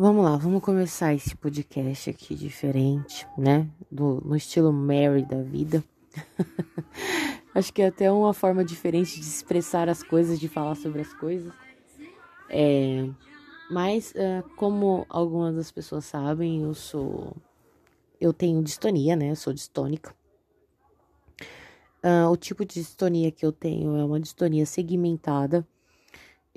Vamos lá, vamos começar esse podcast aqui diferente, né? Do, no estilo Mary da vida. Acho que é até uma forma diferente de expressar as coisas, de falar sobre as coisas. É, mas, é, como algumas das pessoas sabem, eu sou. Eu tenho distonia, né? Eu sou distônica. Uh, o tipo de distonia que eu tenho é uma distonia segmentada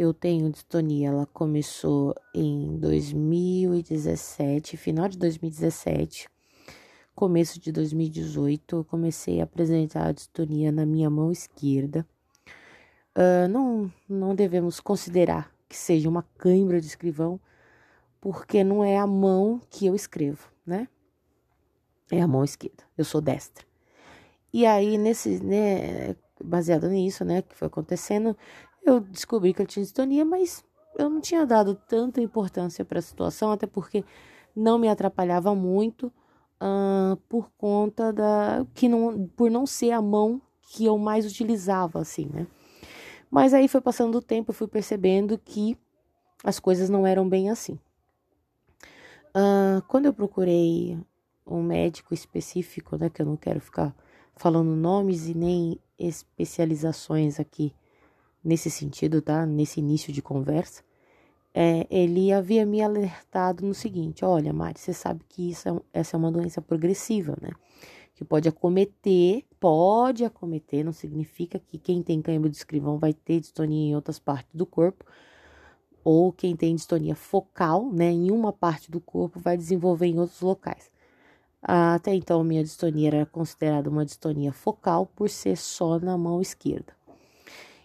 eu tenho distonia, ela começou em 2017, final de 2017, começo de 2018, eu comecei a apresentar a distonia na minha mão esquerda. Uh, não, não devemos considerar que seja uma cãibra de escrivão, porque não é a mão que eu escrevo, né? É a mão esquerda. Eu sou destra. E aí, nesse, né, baseado nisso, né, que foi acontecendo, eu descobri que eu tinha distonia, mas eu não tinha dado tanta importância para a situação, até porque não me atrapalhava muito uh, por conta da que não por não ser a mão que eu mais utilizava assim, né? Mas aí foi passando o tempo, eu fui percebendo que as coisas não eram bem assim. Uh, quando eu procurei um médico específico, né, que eu não quero ficar falando nomes e nem especializações aqui nesse sentido, tá? Nesse início de conversa, é, ele havia me alertado no seguinte: olha, Mari, você sabe que isso é, essa é uma doença progressiva, né? Que pode acometer, pode acometer, não significa que quem tem cãibra de escrivão vai ter distonia em outras partes do corpo, ou quem tem distonia focal, né, em uma parte do corpo, vai desenvolver em outros locais. Até então, minha distonia era considerada uma distonia focal por ser só na mão esquerda.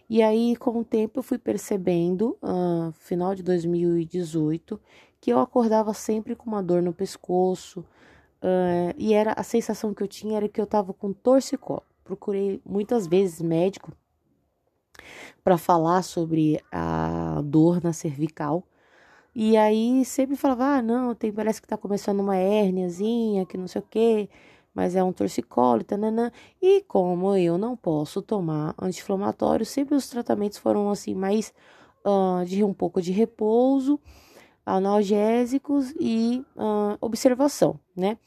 E aí, com o tempo, eu fui percebendo, uh, final de 2018, que eu acordava sempre com uma dor no pescoço. Uh, e era a sensação que eu tinha era que eu estava com torcicolo. Procurei muitas vezes médico para falar sobre a dor na cervical. E aí sempre falava: ah, não, tem, parece que tá começando uma hérniazinha, que não sei o quê mas é um torcicolo, tananã. E como eu não posso tomar anti-inflamatório, sempre os tratamentos foram assim, mais uh, de um pouco de repouso, analgésicos e uh, observação, né?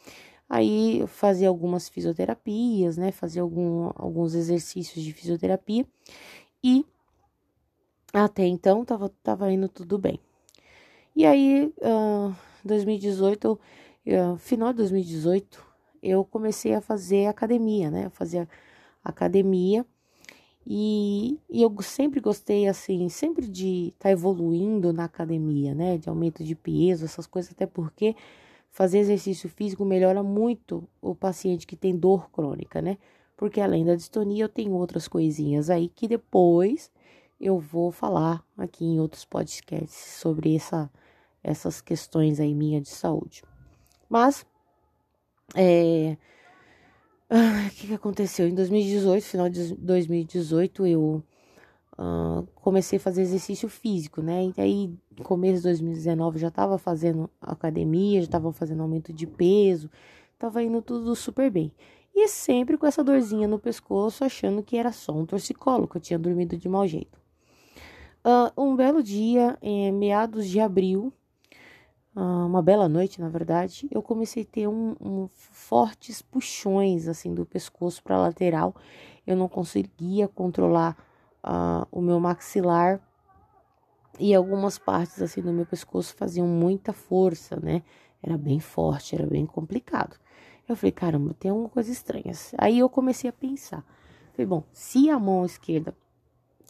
Aí fazia algumas fisioterapias, né? Fazia algum, alguns exercícios de fisioterapia e até então tava, tava indo tudo bem. E aí, uh, 2018, uh, final de 2018, eu comecei a fazer academia, né? Eu fazia academia e, e, eu sempre gostei, assim, sempre de estar tá evoluindo na academia, né? De aumento de peso, essas coisas, até porque fazer exercício físico melhora muito o paciente que tem dor crônica, né? Porque além da distonia, eu tenho outras coisinhas aí que depois eu vou falar aqui em outros podcasts sobre essa, essas questões aí minha de saúde. Mas é... Ah, o que, que aconteceu? Em 2018, final de 2018, eu uh, comecei a fazer exercício físico, né? E aí, começo de 2019, já estava fazendo academia, já estava fazendo aumento de peso, estava indo tudo super bem. E sempre com essa dorzinha no pescoço, achando que era só um torcicolo, que eu tinha dormido de mau jeito. Uh, um belo dia, em meados de abril, ah, uma bela noite, na verdade, eu comecei a ter um, um fortes puxões assim do pescoço para lateral. Eu não conseguia controlar uh, o meu maxilar e algumas partes assim do meu pescoço faziam muita força, né? Era bem forte, era bem complicado. Eu falei, caramba, tem alguma coisa estranha. Aí eu comecei a pensar. Falei, bom, se a mão esquerda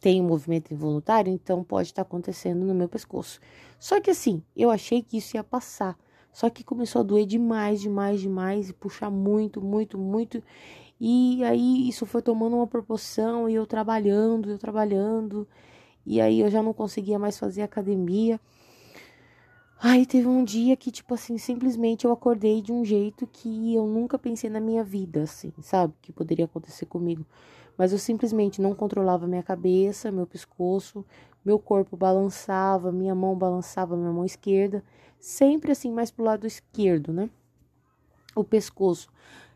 tem um movimento involuntário, então pode estar acontecendo no meu pescoço. Só que assim, eu achei que isso ia passar. Só que começou a doer demais, demais, demais, e puxar muito, muito, muito. E aí isso foi tomando uma proporção, e eu trabalhando, eu trabalhando. E aí eu já não conseguia mais fazer academia. Aí teve um dia que, tipo assim, simplesmente eu acordei de um jeito que eu nunca pensei na minha vida, assim, sabe? Que poderia acontecer comigo mas eu simplesmente não controlava minha cabeça, meu pescoço, meu corpo balançava, minha mão balançava, minha mão esquerda, sempre assim mais pro lado esquerdo, né? O pescoço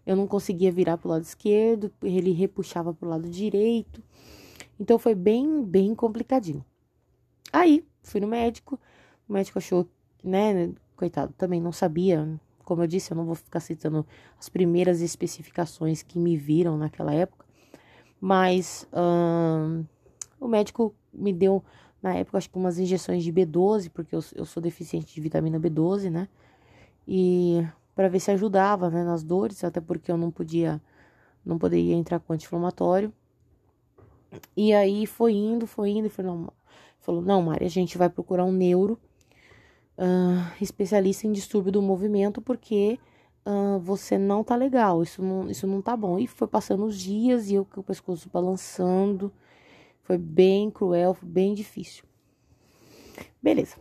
eu não conseguia virar pro lado esquerdo, ele repuxava pro lado direito. Então foi bem, bem complicadinho. Aí, fui no médico, o médico achou, né, coitado, também não sabia. Como eu disse, eu não vou ficar citando as primeiras especificações que me viram naquela época, mas o médico me deu, na época, acho que umas injeções de B12, porque eu, eu sou deficiente de vitamina B12, né? E para ver se ajudava, né, nas dores, até porque eu não podia, não poderia entrar com anti-inflamatório. E aí foi indo, foi indo, e falou, não, falou, não, Mari, a gente vai procurar um neuro uh, especialista em distúrbio do movimento, porque você não tá legal, isso não, isso não tá bom. E foi passando os dias e eu com o pescoço balançando, foi bem cruel, foi bem difícil. Beleza.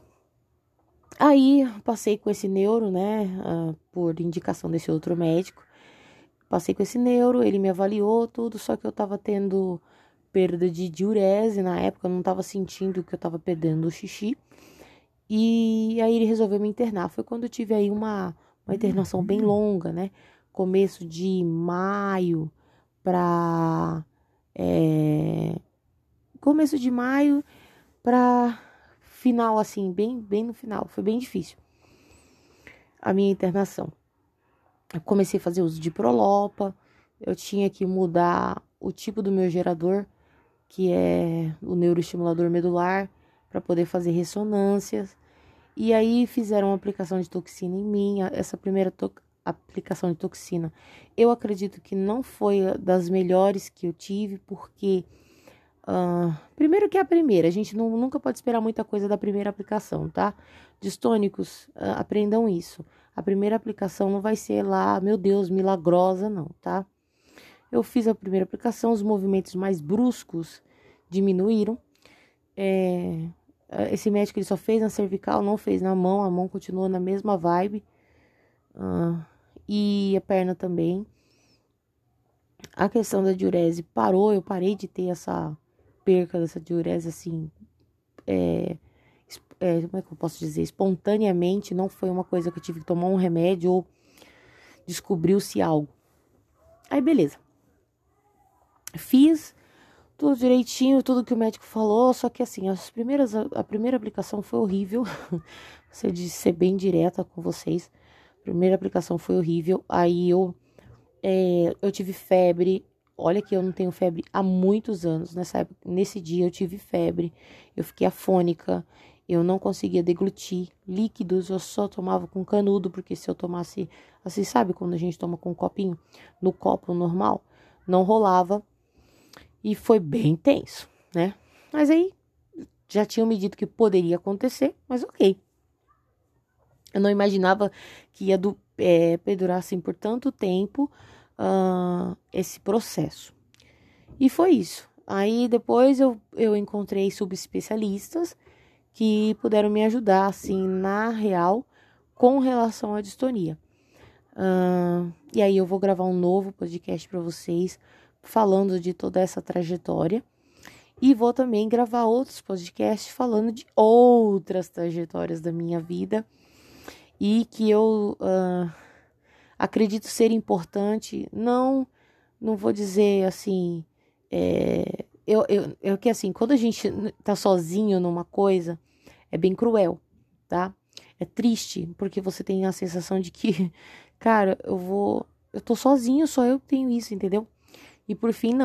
Aí passei com esse neuro, né, uh, por indicação desse outro médico. Passei com esse neuro, ele me avaliou tudo, só que eu tava tendo perda de diurese na época, eu não tava sentindo que eu tava perdendo o xixi. E aí ele resolveu me internar. Foi quando eu tive aí uma, uma internação bem longa, né? Começo de maio pra. É, começo de maio pra final, assim, bem, bem no final. Foi bem difícil a minha internação. Eu comecei a fazer uso de Prolopa. Eu tinha que mudar o tipo do meu gerador, que é o neuroestimulador medular para poder fazer ressonâncias. E aí fizeram uma aplicação de toxina em mim. Essa primeira aplicação de toxina, eu acredito que não foi das melhores que eu tive, porque uh, primeiro que é a primeira, a gente não, nunca pode esperar muita coisa da primeira aplicação, tá? Distônicos, uh, aprendam isso. A primeira aplicação não vai ser lá, meu Deus, milagrosa, não, tá? Eu fiz a primeira aplicação, os movimentos mais bruscos diminuíram. É, esse médico ele só fez na cervical, não fez na mão, a mão continuou na mesma vibe. Uh, e a perna também. A questão da diurese parou, eu parei de ter essa perca dessa diurese assim. É, é, como é que eu posso dizer? Espontaneamente, não foi uma coisa que eu tive que tomar um remédio ou descobriu-se algo. Aí, beleza. Fiz tudo direitinho, tudo que o médico falou, só que assim, as primeiras, a primeira aplicação foi horrível, você de ser bem direta com vocês, a primeira aplicação foi horrível, aí eu, é, eu tive febre, olha que eu não tenho febre há muitos anos, nessa época, nesse dia eu tive febre, eu fiquei afônica, eu não conseguia deglutir líquidos, eu só tomava com canudo, porque se eu tomasse, assim, sabe quando a gente toma com um copinho, no copo normal, não rolava, e foi bem tenso, né? Mas aí já tinham me dito que poderia acontecer, mas ok. Eu não imaginava que ia do, é, perdurar assim por tanto tempo uh, esse processo. E foi isso. Aí depois eu, eu encontrei subespecialistas que puderam me ajudar, assim, na real, com relação à distonia. Uh, e aí eu vou gravar um novo podcast para vocês falando de toda essa trajetória. E vou também gravar outros podcasts falando de outras trajetórias da minha vida e que eu uh, acredito ser importante. Não, não vou dizer assim. É, eu, eu, eu que assim, quando a gente tá sozinho numa coisa, é bem cruel, tá? É triste, porque você tem a sensação de que, cara, eu vou. Eu tô sozinho, só eu tenho isso, entendeu? E por fim, não.